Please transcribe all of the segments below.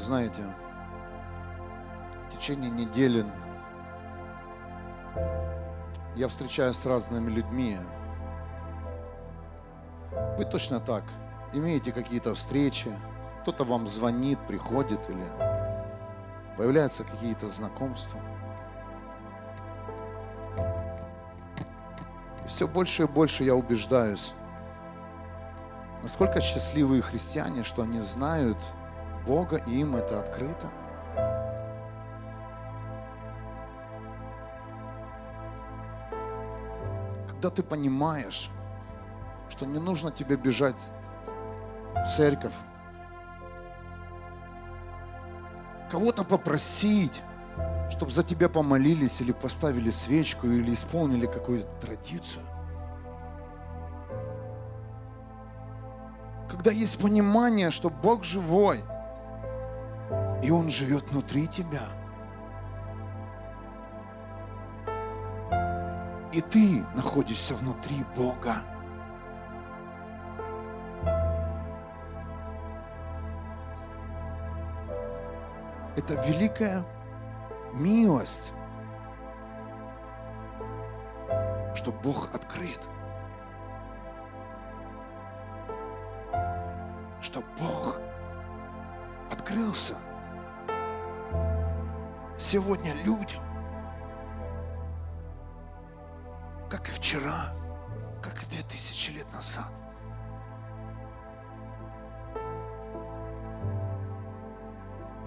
знаете, в течение недели я встречаюсь с разными людьми. Вы точно так имеете какие-то встречи, кто-то вам звонит, приходит или появляются какие-то знакомства. И все больше и больше я убеждаюсь, насколько счастливые христиане, что они знают Бога и им это открыто. Когда ты понимаешь, что не нужно тебе бежать в церковь, кого-то попросить, чтобы за тебя помолились или поставили свечку или исполнили какую-то традицию. Когда есть понимание, что Бог живой, и Он живет внутри тебя. И ты находишься внутри Бога. Это великая милость, что Бог открыт. Что Бог открылся сегодня людям, как и вчера, как и две тысячи лет назад.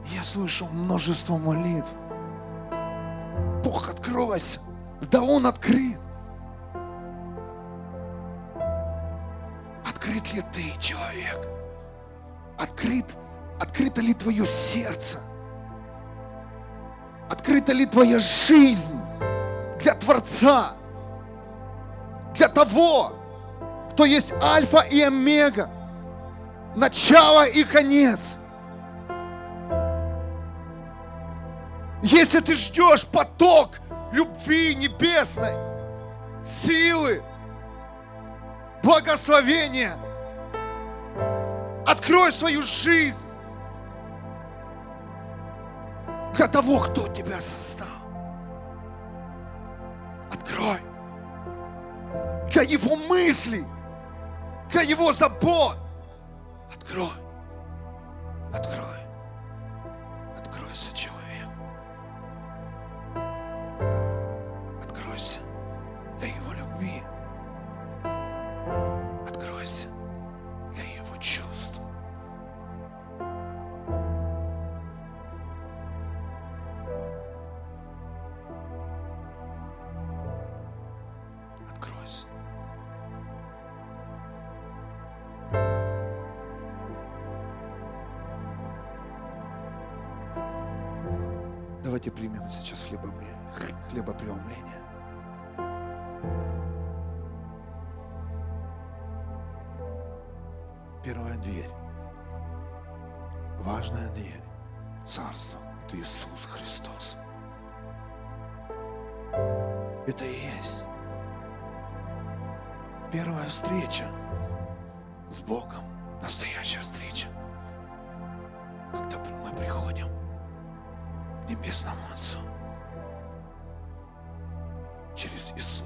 Я слышал множество молитв. Бог, откройся. Да Он открыт. Открыт ли ты, человек? Открыт, открыто ли твое сердце? Открыта ли твоя жизнь для Творца? Для того, кто есть Альфа и Омега, начало и конец – Если ты ждешь поток любви небесной, силы, благословения, открой свою жизнь для того, кто тебя создал. Открой. Для его мыслей, для его забот. Открой. Открой. Откройся, человек.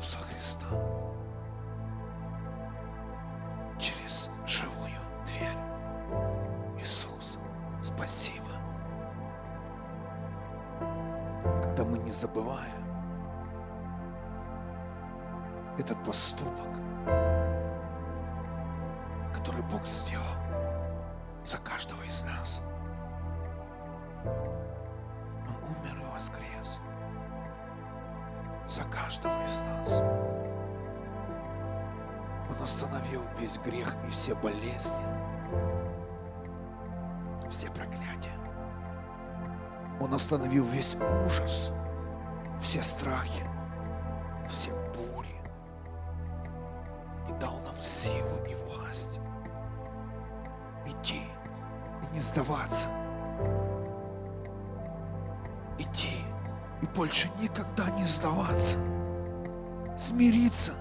Иисуса Христа, через живую дверь. Иисус, спасибо. Когда мы не забываем этот поступок, который Бог сделал за каждого из нас. Он остановил весь грех и все болезни, все проклятия. Он остановил весь ужас, все страхи, все бури и дал нам силу и власть идти и не сдаваться – больше никогда не сдаваться, смириться,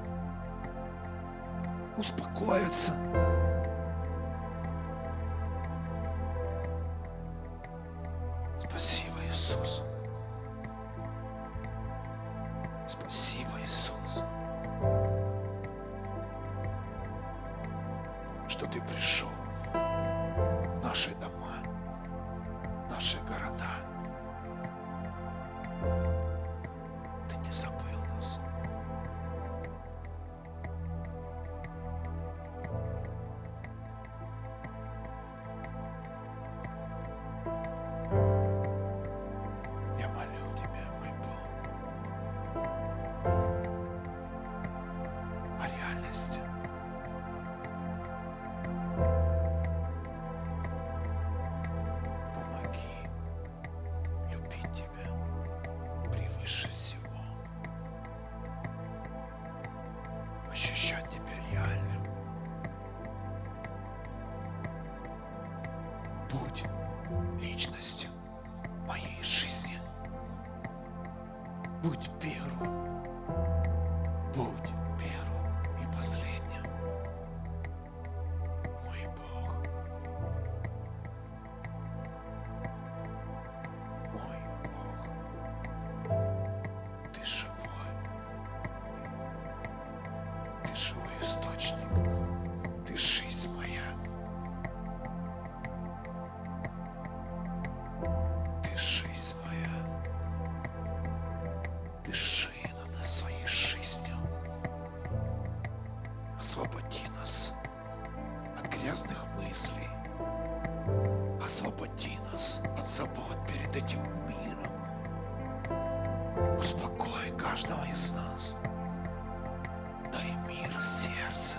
вот этим миром. Успокой каждого из нас. Дай мир в сердце.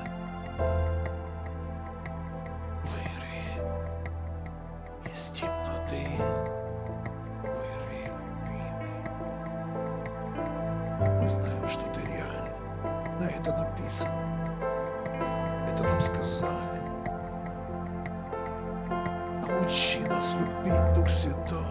Вырви из темноты. Вырви, любимый. Мы знаем, что ты реальный, Да, это написано. Это нам сказали. Научи нас любить, Дух Святой.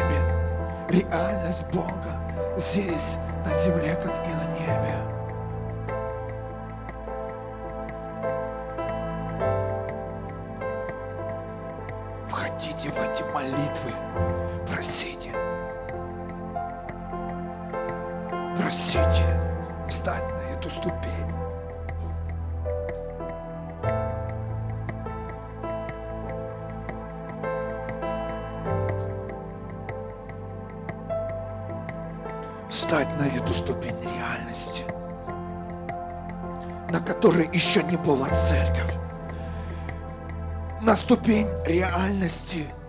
небе. Реальность Бога здесь, на земле, как и на небе. ступень реальности –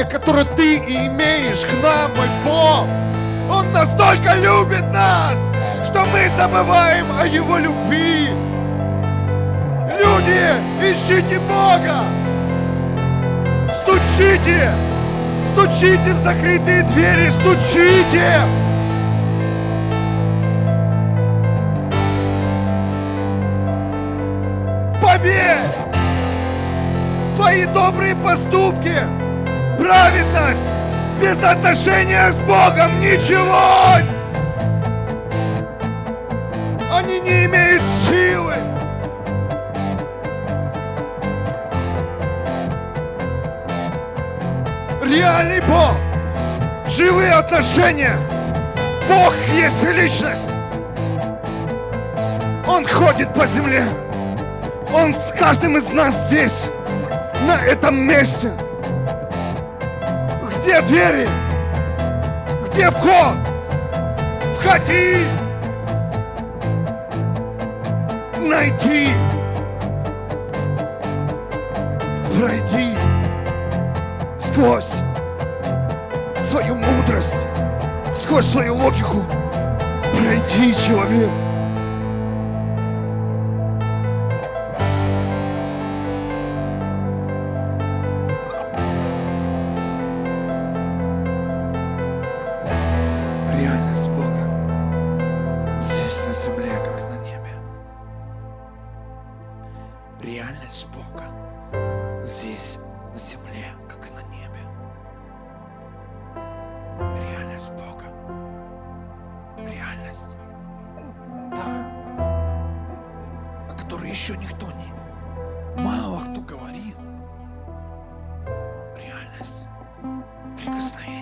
отношение, которое ты имеешь к нам, мой Бог. Он настолько любит нас, что мы забываем о Его любви. Люди, ищите Бога! Стучите! Стучите в закрытые двери! Стучите! Поверь! Твои добрые поступки! Праведность, без отношения с Богом ничего они не имеют силы. Реальный Бог, живые отношения. Бог есть личность. Он ходит по земле. Он с каждым из нас здесь, на этом месте. Где двери? Где вход? Входи! найти, пройди сквозь свою мудрость, сквозь свою логику, пройди, человек.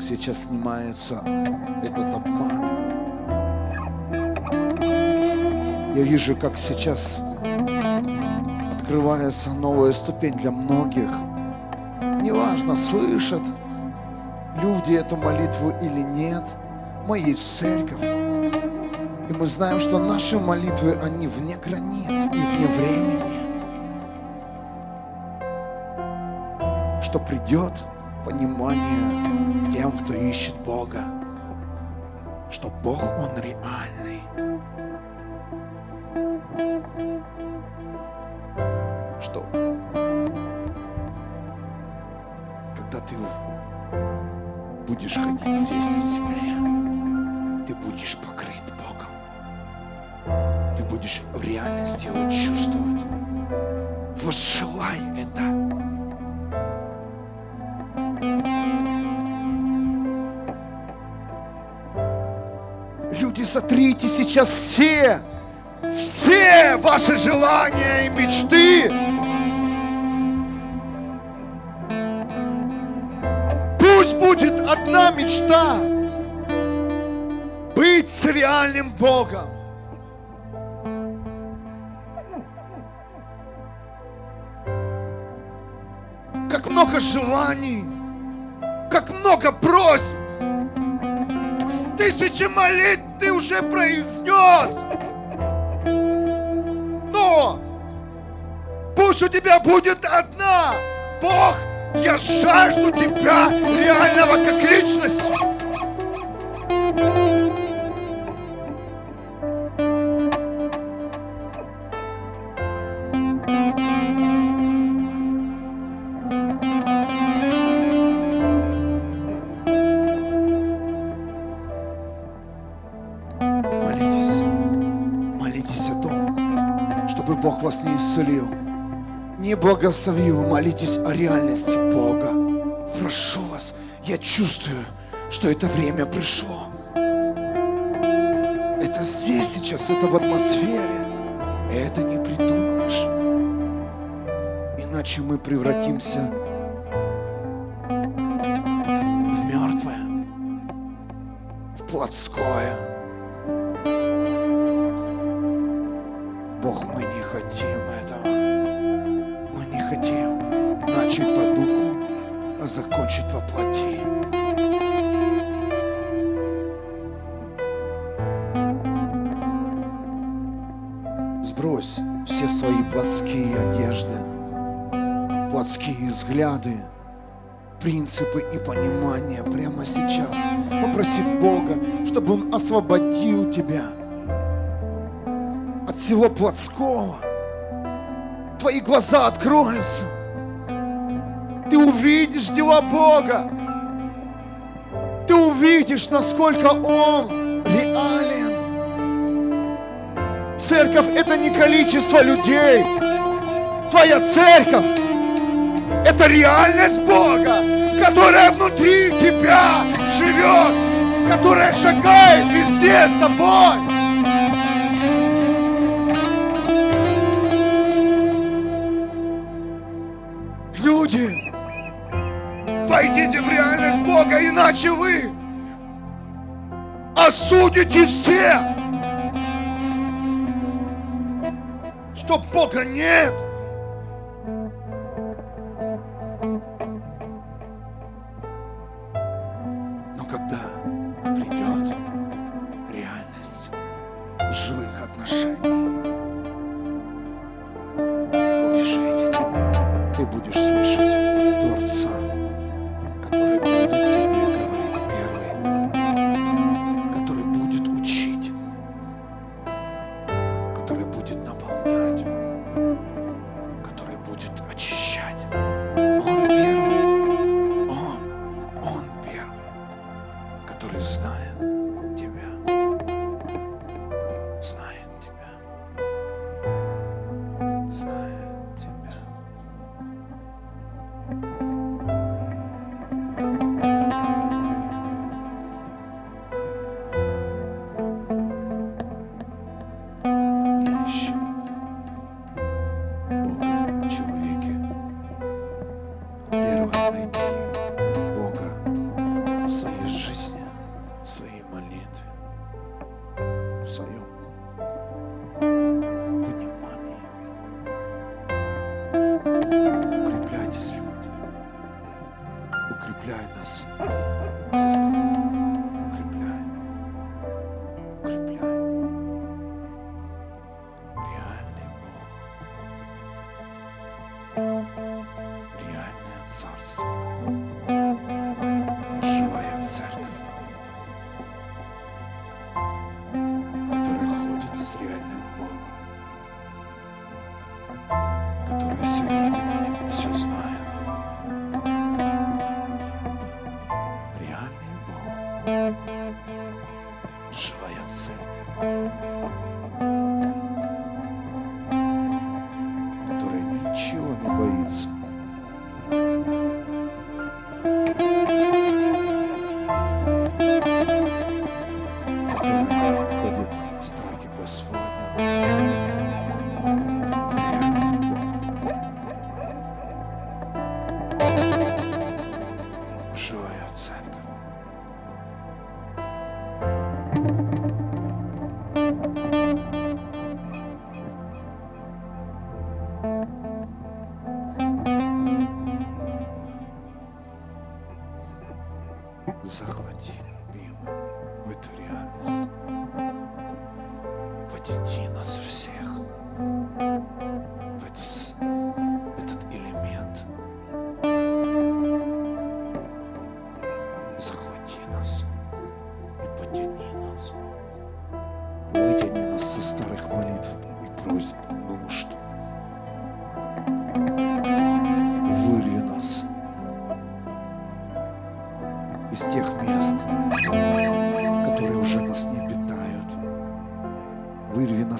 как сейчас снимается этот обман. Я вижу, как сейчас открывается новая ступень для многих. Неважно, слышат люди эту молитву или нет. Мы есть церковь. И мы знаем, что наши молитвы, они вне границ и вне времени. Что придет понимание тем, кто ищет Бога. Что Бог, Он реальный. Люди, сотрите сейчас все, все ваши желания и мечты. Пусть будет одна мечта быть с реальным Богом. Как много желаний, как много просьб, тысячи молитв ты уже произнес. Но пусть у тебя будет одна. Бог, я жажду тебя реального как личности. Исцелил, не благословил. Молитесь о реальности Бога. Прошу вас, я чувствую, что это время пришло. Это здесь сейчас, это в атмосфере. И это не придумаешь. Иначе мы превратимся в мертвое, в плотское. Принципы и понимания прямо сейчас. Попроси Бога, чтобы Он освободил тебя от всего плотского. Твои глаза откроются. Ты увидишь дела Бога. Ты увидишь, насколько Он реален. Церковь – это не количество людей. Твоя церковь – это реальность Бога, которая внутри тебя живет, которая шагает везде с тобой. Люди, войдите в реальность Бога, иначе вы осудите всех, что Бога нет.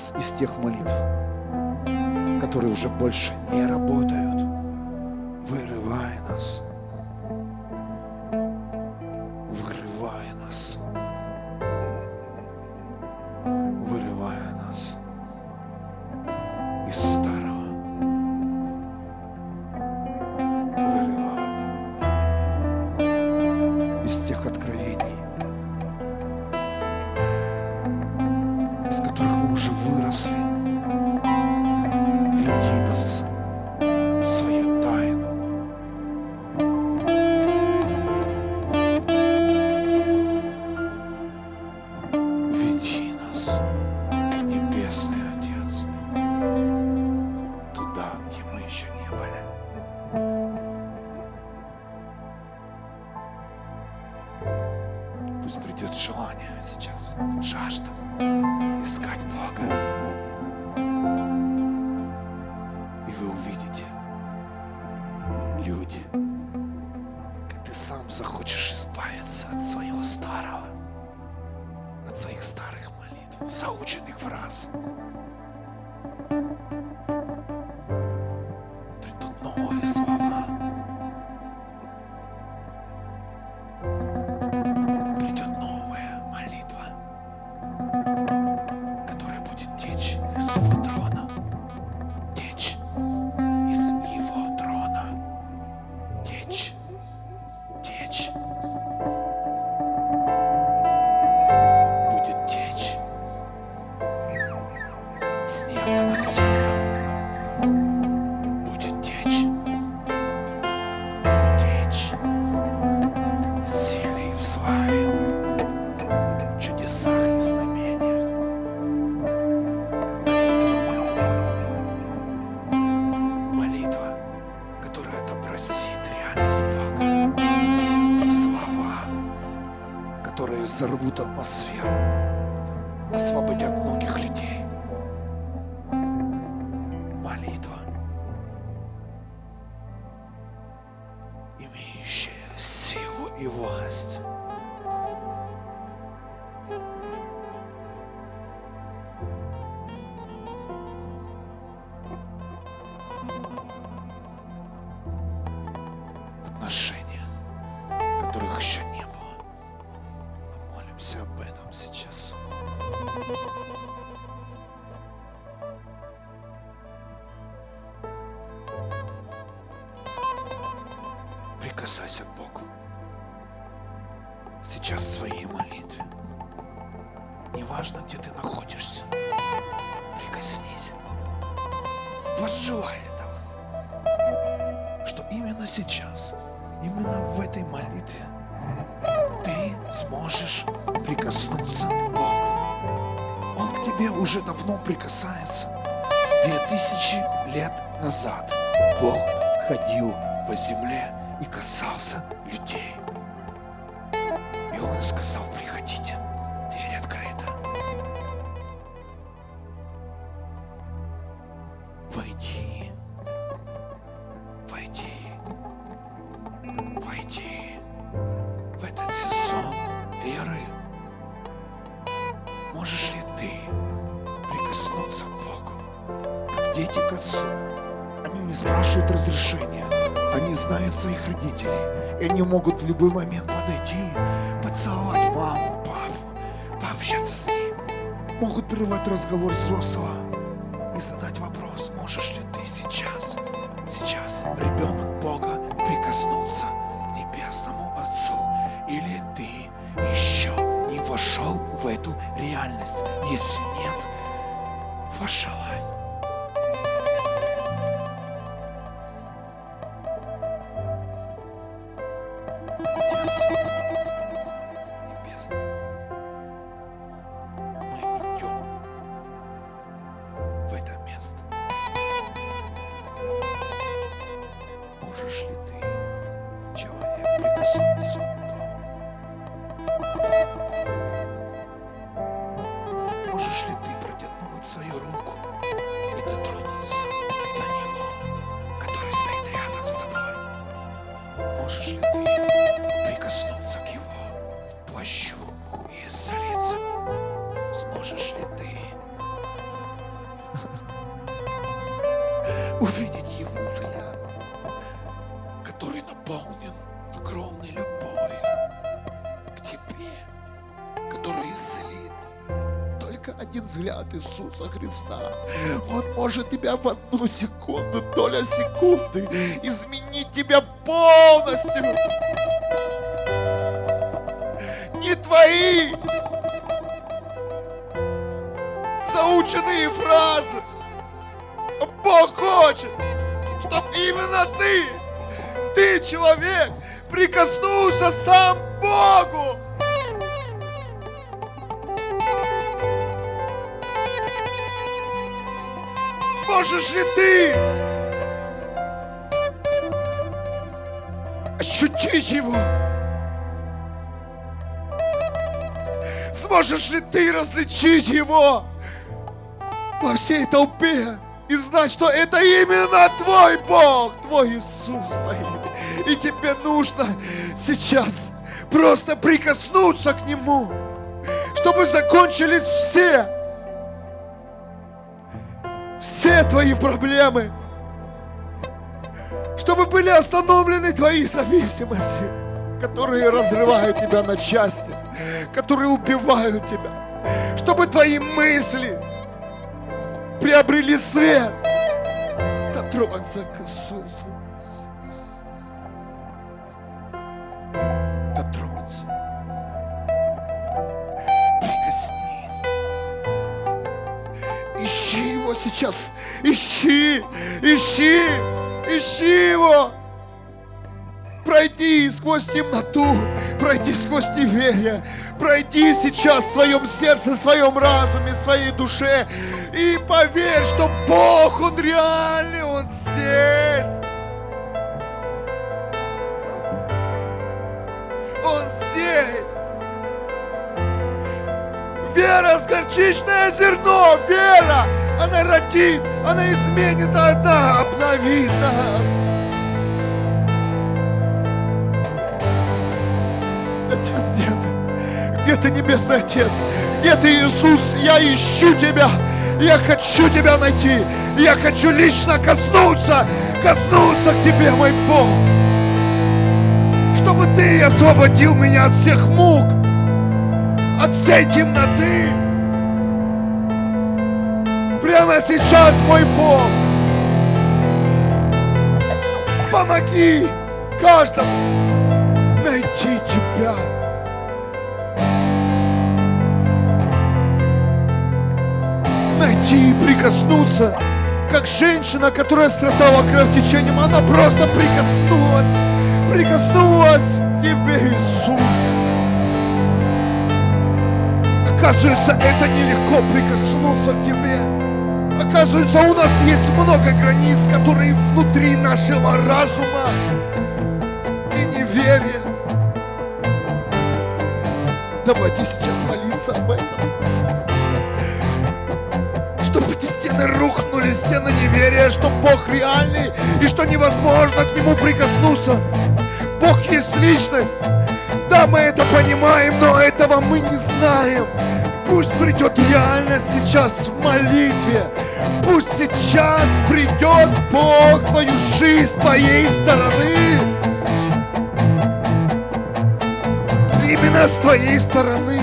Нас из тех молитв, которые уже больше не работают. Могут прервать разговор взрослого и задать вопрос, можешь ли ты сейчас, сейчас, ребенок Бога, прикоснуться к Небесному Отцу, или ты еще не вошел в эту реальность. Если нет, вошелай. Секунду, доля секунды изменить тебя полностью. Не твои заученные фразы. Бог хочет, чтобы именно ты, ты, человек, прикоснулся сам Богу. Сможешь ли ты ощутить Его? Сможешь ли ты различить Его во всей толпе и знать, что это именно твой Бог, твой Иисус стоит. И тебе нужно сейчас просто прикоснуться к Нему, чтобы закончились все все твои проблемы, чтобы были остановлены твои зависимости, которые разрывают тебя на части, которые убивают тебя, чтобы твои мысли приобрели свет. Дотронься к Иисусу. Сейчас. Ищи, ищи, ищи его. Пройди сквозь темноту, пройди сквозь неверие, пройди сейчас в своем сердце, в своем разуме, в своей душе и поверь, что Бог, Он реальный, Он здесь. Он здесь. Вера с горчичное зерно, вера, она родит, она изменит, она обновит нас. Отец, где ты? Где ты, Небесный Отец? Где ты, Иисус? Я ищу Тебя. Я хочу Тебя найти. Я хочу лично коснуться, коснуться к Тебе, мой Бог. Чтобы Ты освободил меня от всех мук, от всей темноты. Прямо сейчас, мой Бог, помоги каждому найти Тебя. Найти и прикоснуться, как женщина, которая страдала кровотечением, она просто прикоснулась, прикоснулась к Тебе, Иисус. Оказывается, это нелегко прикоснуться к Тебе. Оказывается, у нас есть много границ, которые внутри нашего разума и неверия. Давайте сейчас молиться об этом. Чтобы эти стены рухнули, стены неверия, что Бог реальный и что невозможно к Нему прикоснуться. Бог есть личность. Мы это понимаем, но этого мы не знаем. Пусть придет реальность сейчас в молитве. Пусть сейчас придет Бог твою жизнь, с твоей стороны. Именно с твоей стороны.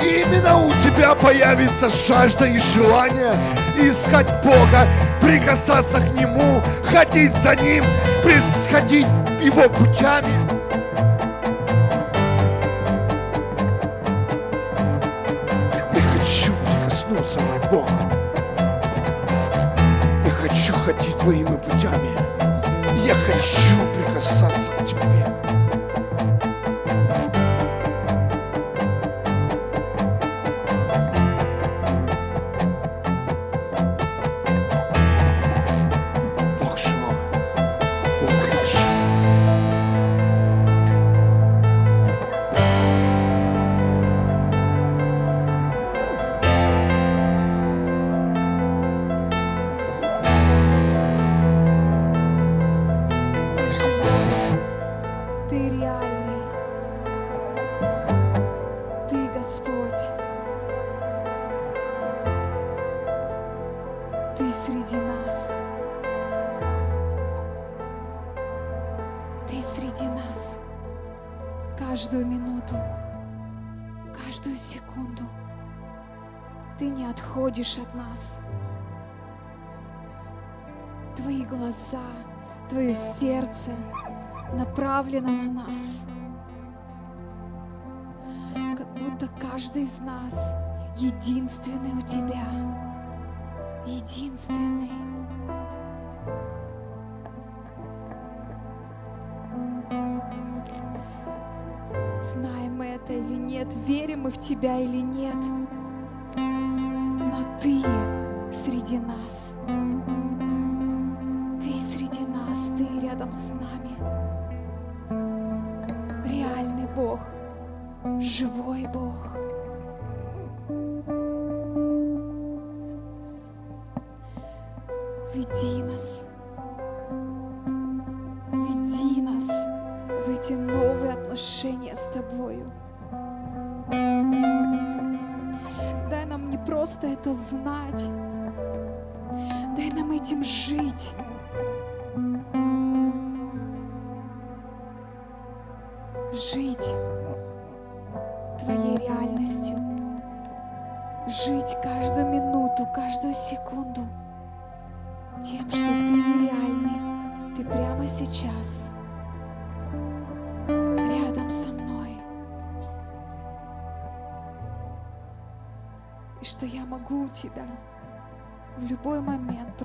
Именно у тебя появится жажда и желание искать Бога, прикасаться к Нему, ходить за Ним, происходить Его путями. Твоими путями. Я хочу уходишь от нас. Твои глаза, Твое сердце направлено на нас. Как будто каждый из нас единственный у Тебя. Единственный. Знаем мы это или нет, верим мы в Тебя или нет –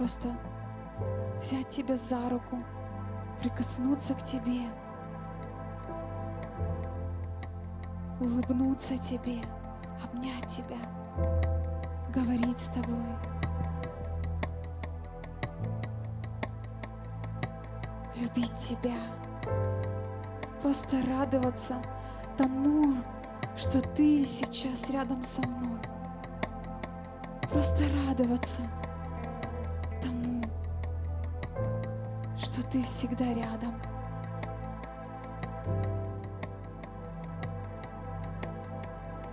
просто взять тебя за руку, прикоснуться к тебе, улыбнуться тебе, обнять тебя, говорить с тобой. Любить тебя, просто радоваться тому, что ты сейчас рядом со мной. Просто радоваться ты всегда рядом.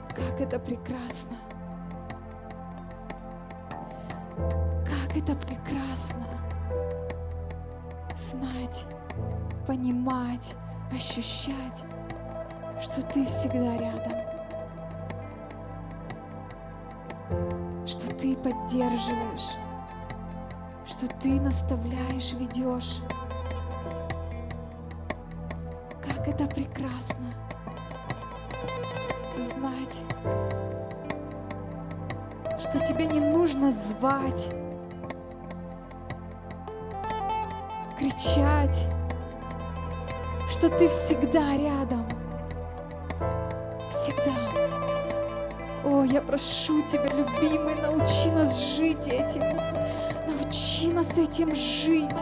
Как это прекрасно! Как это прекрасно знать, понимать, ощущать, что ты всегда рядом. ты поддерживаешь, что ты наставляешь, ведешь. Это прекрасно знать, что тебе не нужно звать, кричать, что ты всегда рядом, всегда. О, я прошу Тебя, любимый, научи нас жить этим. Научи нас этим жить.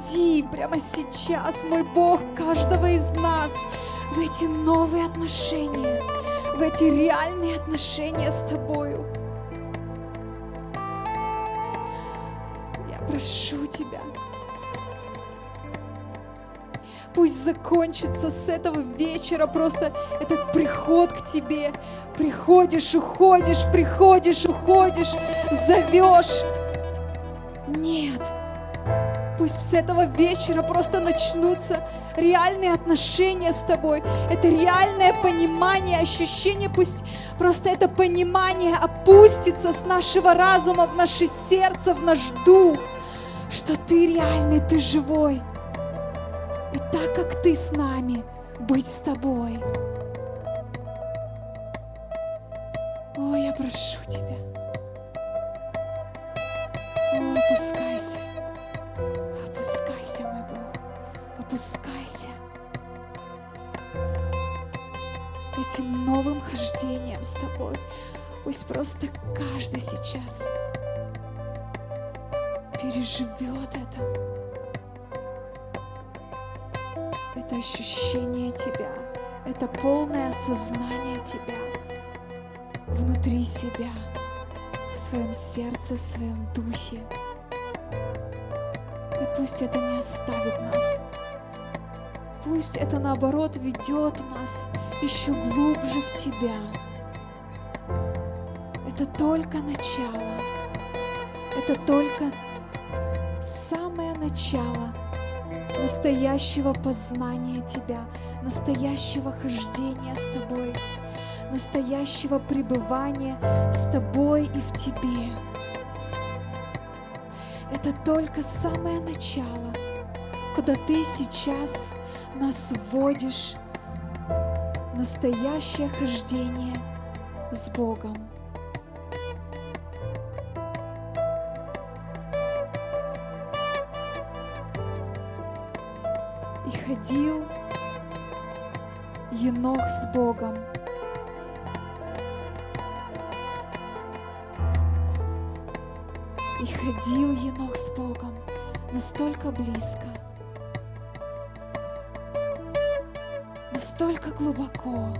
Веди прямо сейчас, мой Бог, каждого из нас в эти новые отношения, в эти реальные отношения с Тобою. Я прошу Тебя, Пусть закончится с этого вечера просто этот приход к Тебе. Приходишь, уходишь, приходишь, уходишь, зовешь. Пусть с этого вечера просто начнутся реальные отношения с Тобой. Это реальное понимание, ощущение. Пусть просто это понимание опустится с нашего разума в наше сердце, в наш дух, что Ты реальный, Ты живой. И так как Ты с нами, быть с Тобой. О, я прошу Тебя. О, опускайся. Опускайся. Этим новым хождением с Тобой. Пусть просто каждый сейчас переживет это. это ощущение Тебя, это полное осознание Тебя внутри себя, в своем сердце, в своем духе. И пусть это не оставит нас. Пусть это наоборот ведет нас еще глубже в Тебя. Это только начало. Это только самое начало настоящего познания Тебя, настоящего хождения с Тобой, настоящего пребывания с Тобой и в Тебе. Это только самое начало, куда Ты сейчас нас вводишь настоящее хождение с Богом. ходил Енох с Богом. И ходил Енох с Богом настолько близко, настолько глубоко,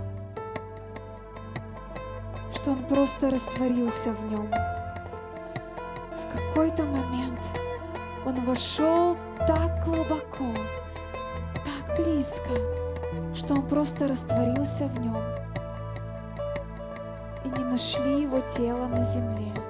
что он просто растворился в нем. В какой-то момент он вошел так глубоко, близко, что он просто растворился в нем. И не нашли его тело на земле.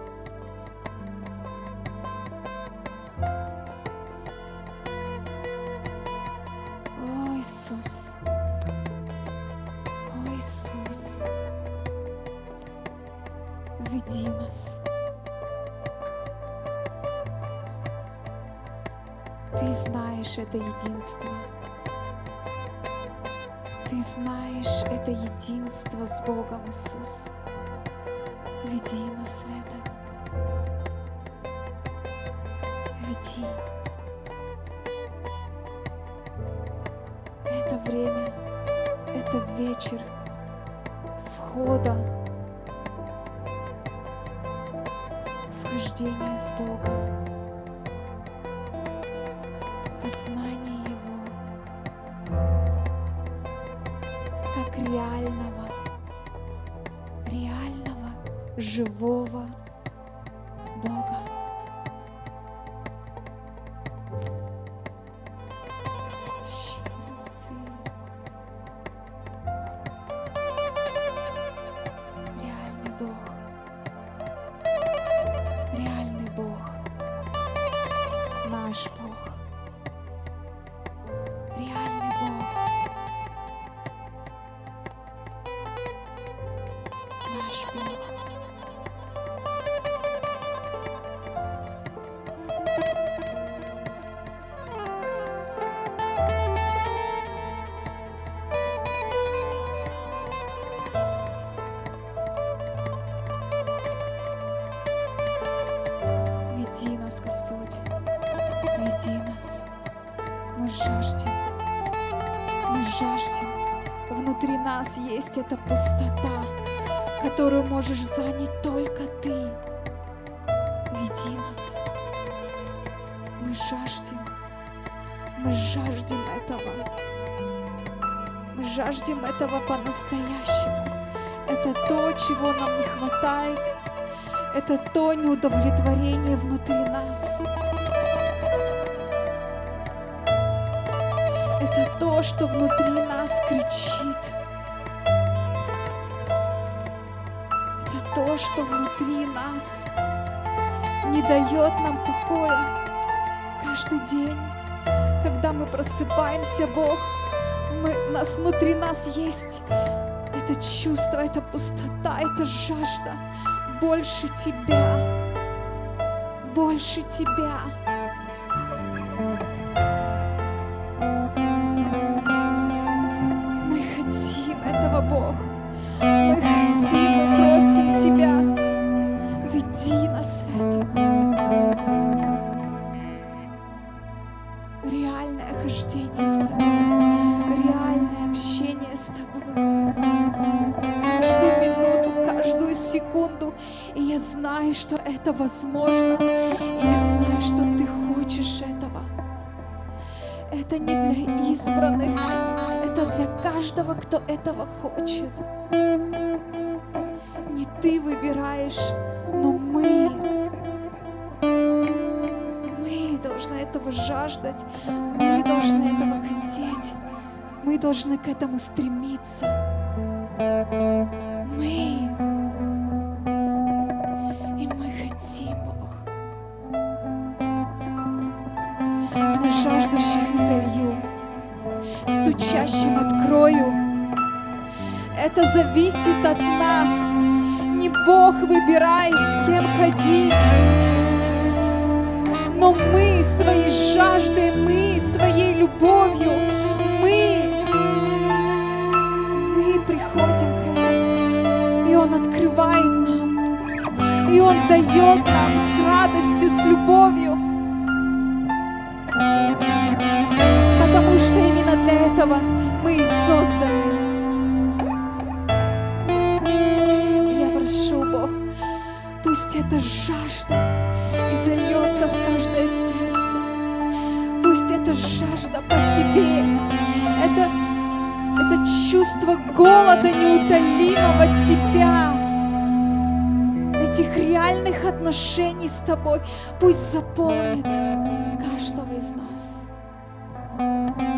Есть эта пустота, которую можешь занять только Ты. Веди нас. Мы жаждем, мы жаждем этого. Мы жаждем этого по-настоящему. Это то, чего нам не хватает. Это то неудовлетворение внутри нас. Это то, что внутри нас кричит. Это то, что внутри нас не дает нам покоя каждый день, когда мы просыпаемся, Бог, мы, нас внутри нас есть это чувство, это пустота, это жажда больше Тебя, больше Тебя. Это не для избранных, это для каждого, кто этого хочет. Не ты выбираешь, но мы. Мы должны этого жаждать, мы должны этого хотеть, мы должны к этому стремиться. Мы. На жаждущих залью, стучащим открою. Это зависит от нас. Не Бог выбирает, с кем ходить. Но мы своей жаждой, мы своей любовью, мы, мы приходим к этому. И Он открывает нам. И Он дает нам с радостью, с любовью. Что именно для этого мы и созданы. Я прошу, Бог, пусть эта жажда и в каждое сердце. Пусть эта жажда по Тебе, это, это чувство голода неутолимого Тебя, этих реальных отношений с Тобой, пусть заполнит каждого из нас. Пройди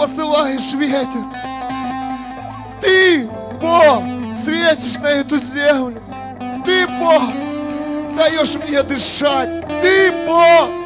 посылаешь ветер. Ты, Бог, светишь на эту землю. Ты, Бог, даешь мне дышать. Ты, Бог,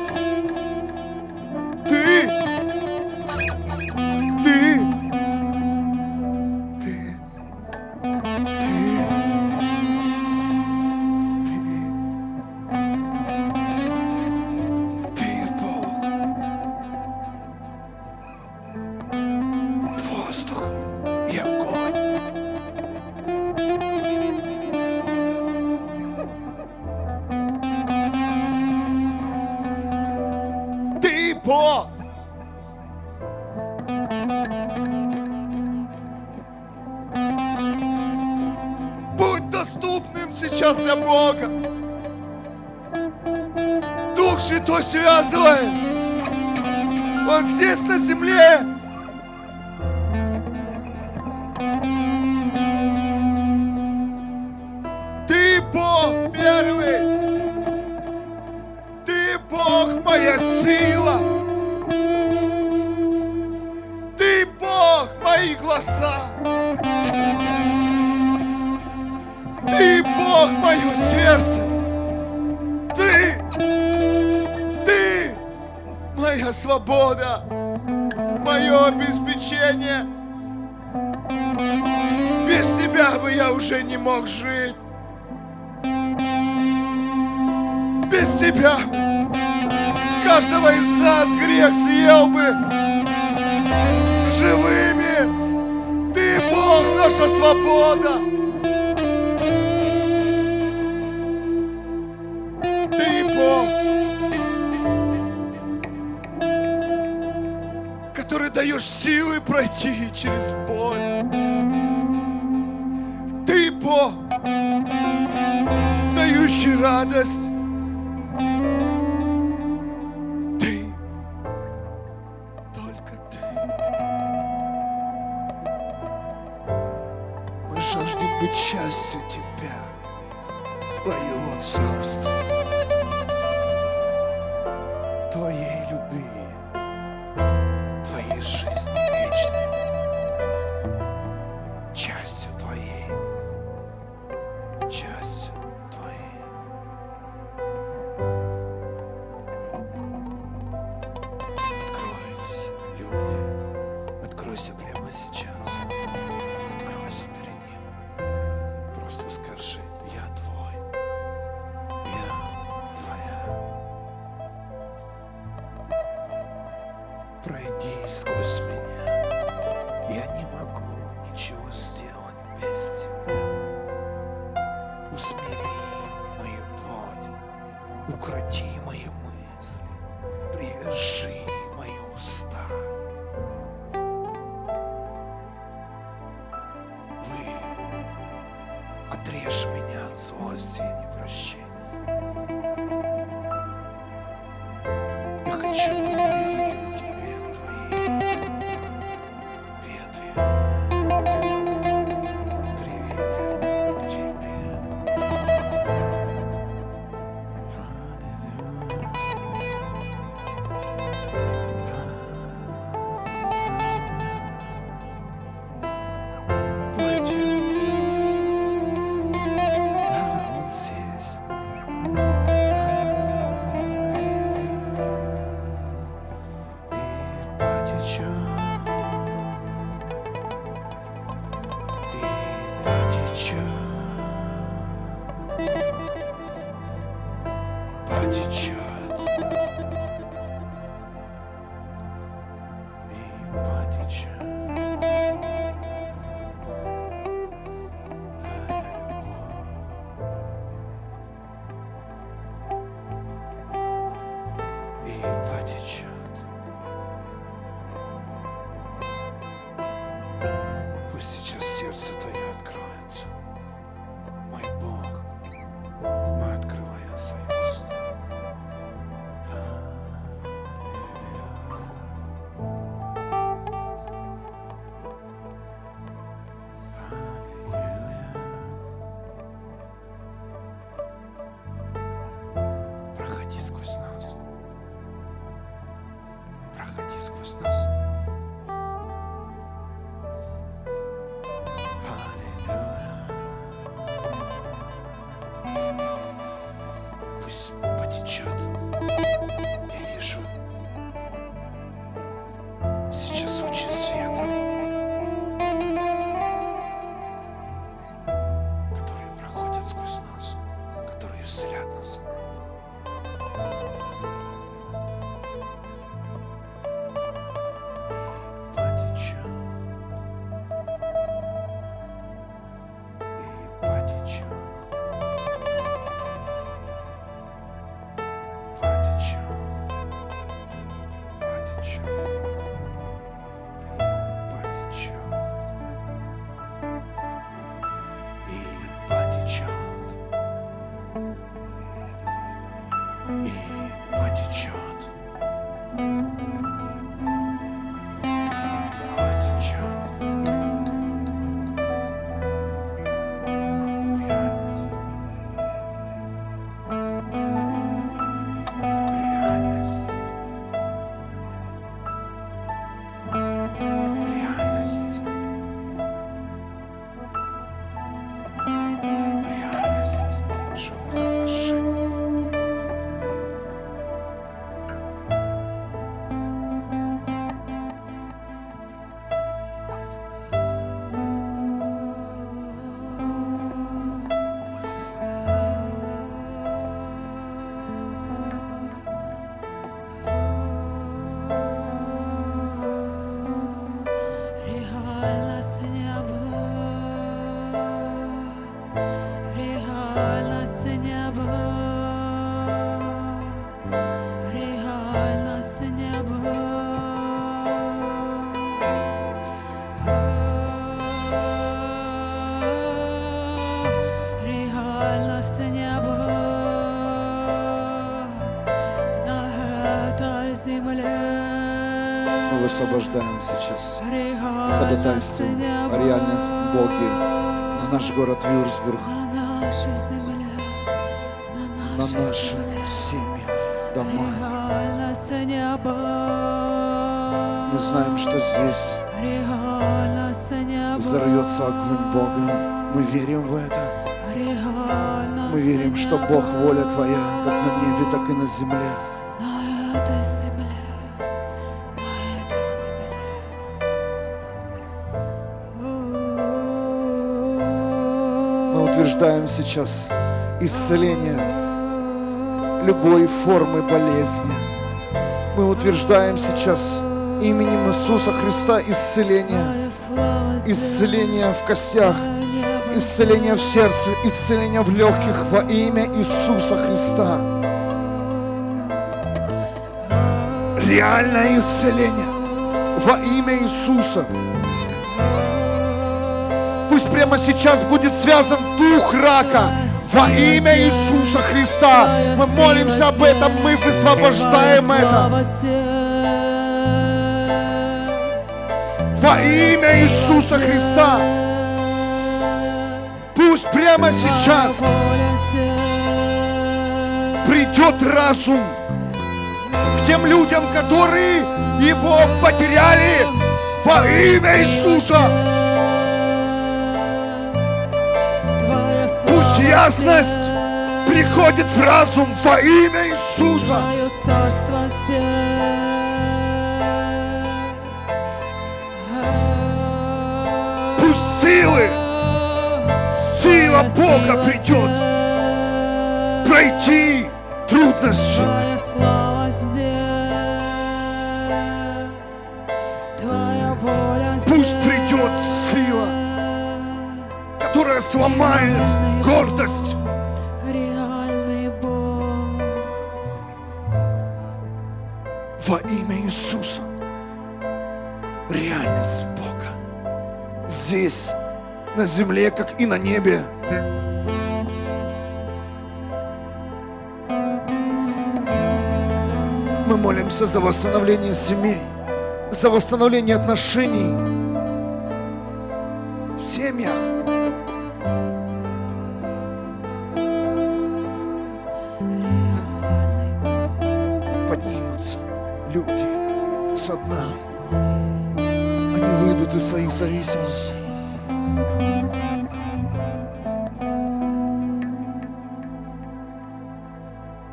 мог жить без Тебя. Каждого из нас грех съел бы живыми. Ты, Бог, наша свобода. Ты, Бог, который даешь силы пройти через боль. Бог, дающий радость. Ты, только Ты. Мы жаждем быть частью Тебя. Высвобождаем сейчас ходатайство о реальном Боге на наш город Вюрсбург, на наши семьи, дома. Мы знаем, что здесь взорвется огонь Бога. Мы верим в это. Мы верим, что. Бог воля Твоя, как на небе, так и на земле. Утверждаем сейчас исцеление любой формы болезни. Мы утверждаем сейчас именем Иисуса Христа исцеление. Исцеление в костях, исцеление в сердце, исцеление в легких во имя Иисуса Христа. Реальное исцеление во имя Иисуса. Пусть прямо сейчас будет связан дух рака во имя Иисуса Христа. Мы молимся об этом, мы высвобождаем это во имя Иисуса Христа. Пусть прямо сейчас придет разум к тем людям, которые его потеряли во имя Иисуса. Ясность приходит в разум во имя Иисуса. Пусть силы, сила Бога придет пройти трудности. Пусть придет сила, которая сломает гордость. Реальный Бог. Во имя Иисуса. Реальность Бога. Здесь, на земле, как и на небе. Мы молимся за восстановление семей, за восстановление отношений в семьях. Со дна. Они выйдут из своих зависимостей.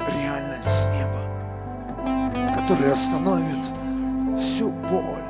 Реальность с неба, которая остановит всю боль.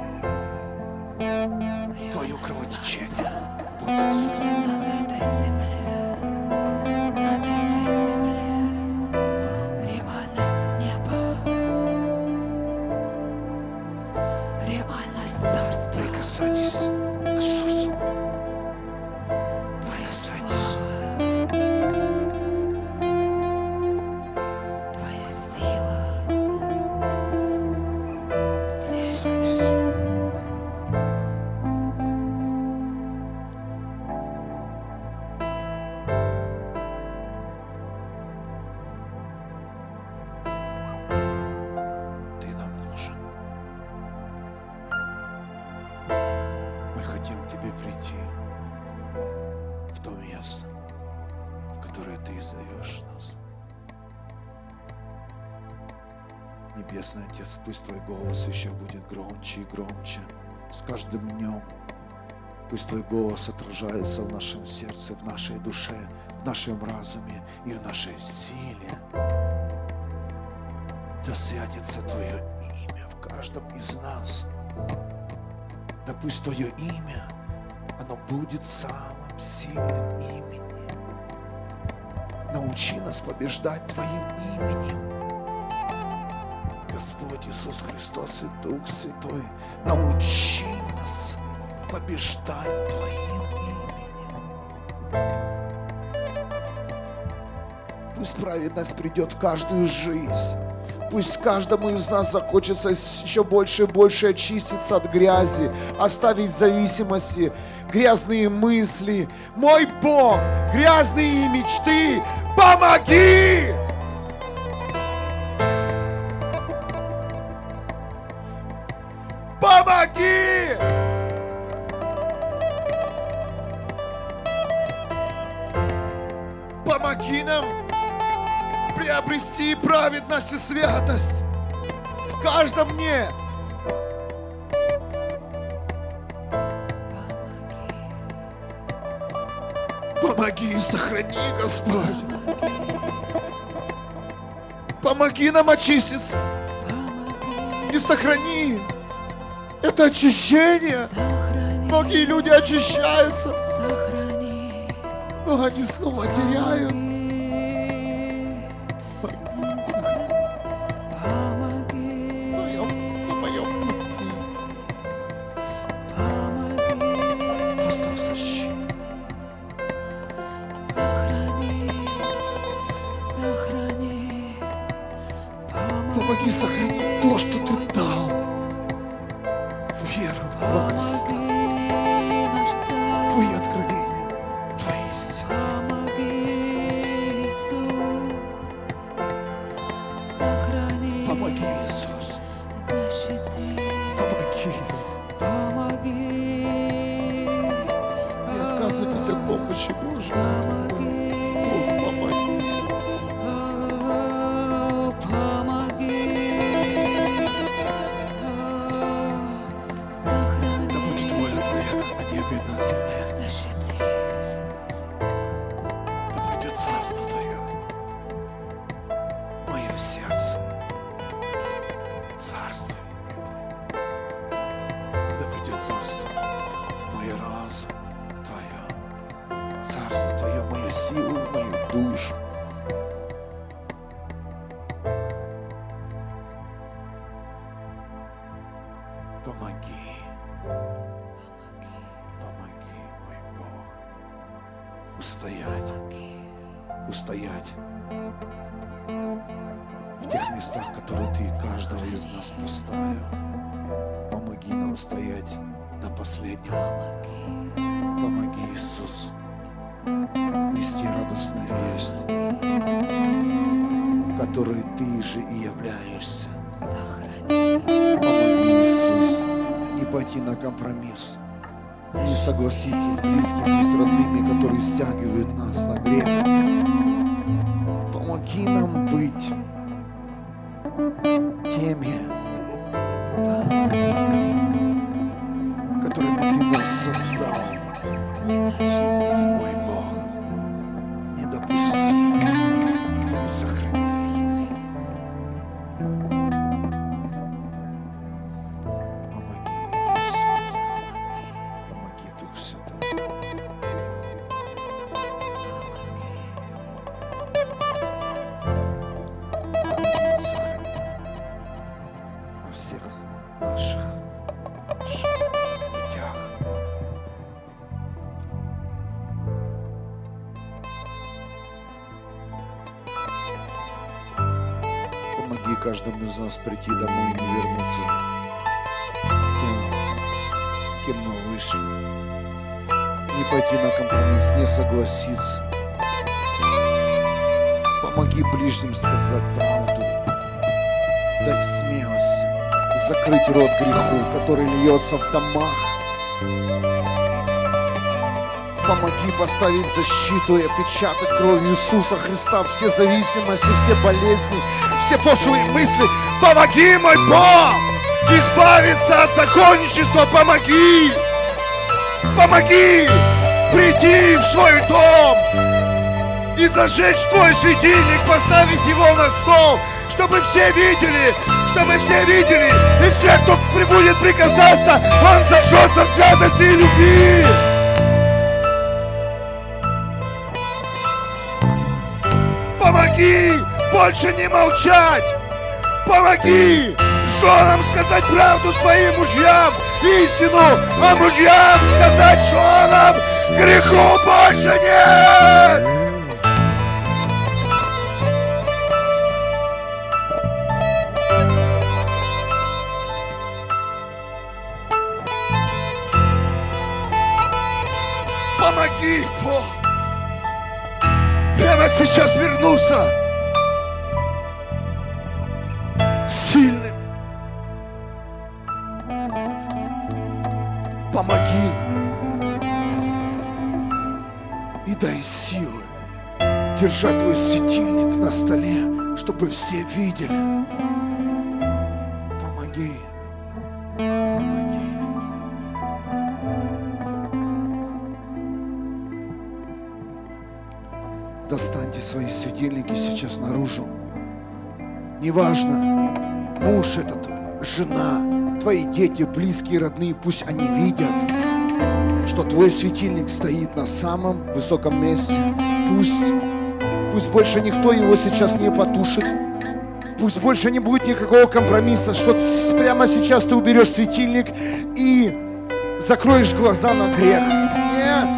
Пусть Твой голос отражается в нашем сердце, в нашей душе, в нашем разуме и в нашей силе. Да святится Твое имя в каждом из нас. Да пусть Твое имя, оно будет самым сильным именем. Научи нас побеждать Твоим именем. Господь Иисус Христос и Дух Святой, научи нас побеждать Твоим именем. Пусть праведность придет в каждую жизнь. Пусть каждому из нас захочется еще больше и больше очиститься от грязи, оставить зависимости, грязные мысли. Мой Бог, грязные мечты, помоги! Приобрести праведность и святость в каждом мне. Помоги и сохрани, Господь. Помоги нам очиститься. И сохрани это очищение. Многие люди очищаются, но они снова теряют. Душу. Помоги. Помоги, мой Бог, устоять, устоять в тех местах, которые Ты каждого из нас поставил. Помоги нам стоять до последнего. Которой Ты же и являешься. Помоги, Иисус, не пойти на компромисс, не согласиться с близкими и с родными, которые стягивают нас на грех. Помоги нам быть нас прийти домой и не вернуться тем, кем мы вышли. Не пойти на компромисс, не согласиться. Помоги ближним сказать правду. Дай смелость закрыть рот греху, который льется в домах. Помоги поставить защиту и опечатать кровью Иисуса Христа все зависимости, все болезни, все пошлые мысли. Помоги, мой Бог, избавиться от законничества. Помоги! Помоги прийти в свой дом и зажечь твой светильник, поставить его на стол, чтобы все видели, чтобы все видели, и все, кто при- будет прикасаться, он зажжется в святости и любви. Помоги больше не молчать. Помоги женам сказать правду своим мужьям, истину, а мужьям сказать женам, греху больше нет. Сейчас вернуться сильным. Помоги и дай силы держать твой светильник на столе, чтобы все видели. Достаньте свои светильники сейчас наружу. Неважно, муж это твой, жена, твои дети, близкие, родные, пусть они видят, что твой светильник стоит на самом высоком месте. Пусть, пусть больше никто его сейчас не потушит. Пусть больше не будет никакого компромисса, что прямо сейчас ты уберешь светильник и закроешь глаза на грех. Нет.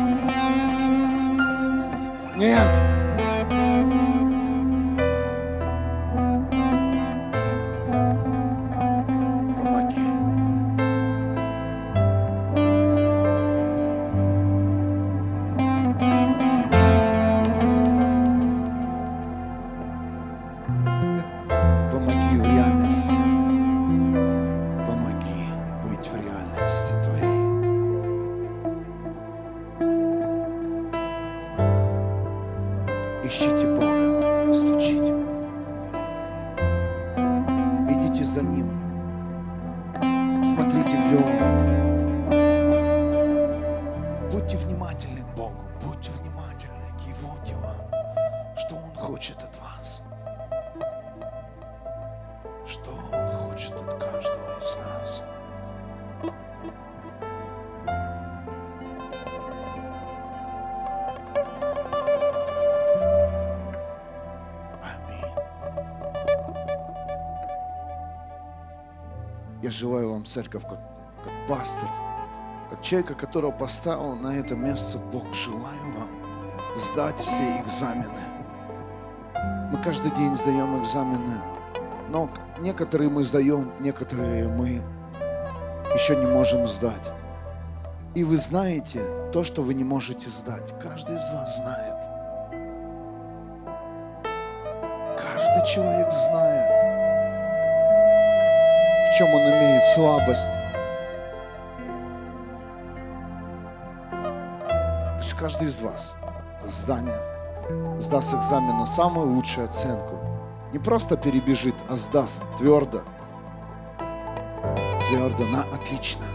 Нет. Желаю вам, церковь, как, как пастор, как человека, которого поставил на это место Бог, желаю вам сдать все экзамены. Мы каждый день сдаем экзамены, но некоторые мы сдаем, некоторые мы еще не можем сдать. И вы знаете то, что вы не можете сдать. Каждый из вас знает. Каждый человек знает, чем он имеет слабость. Пусть каждый из вас здание сдаст экзамен на самую лучшую оценку. Не просто перебежит, а сдаст твердо. Твердо на отлично.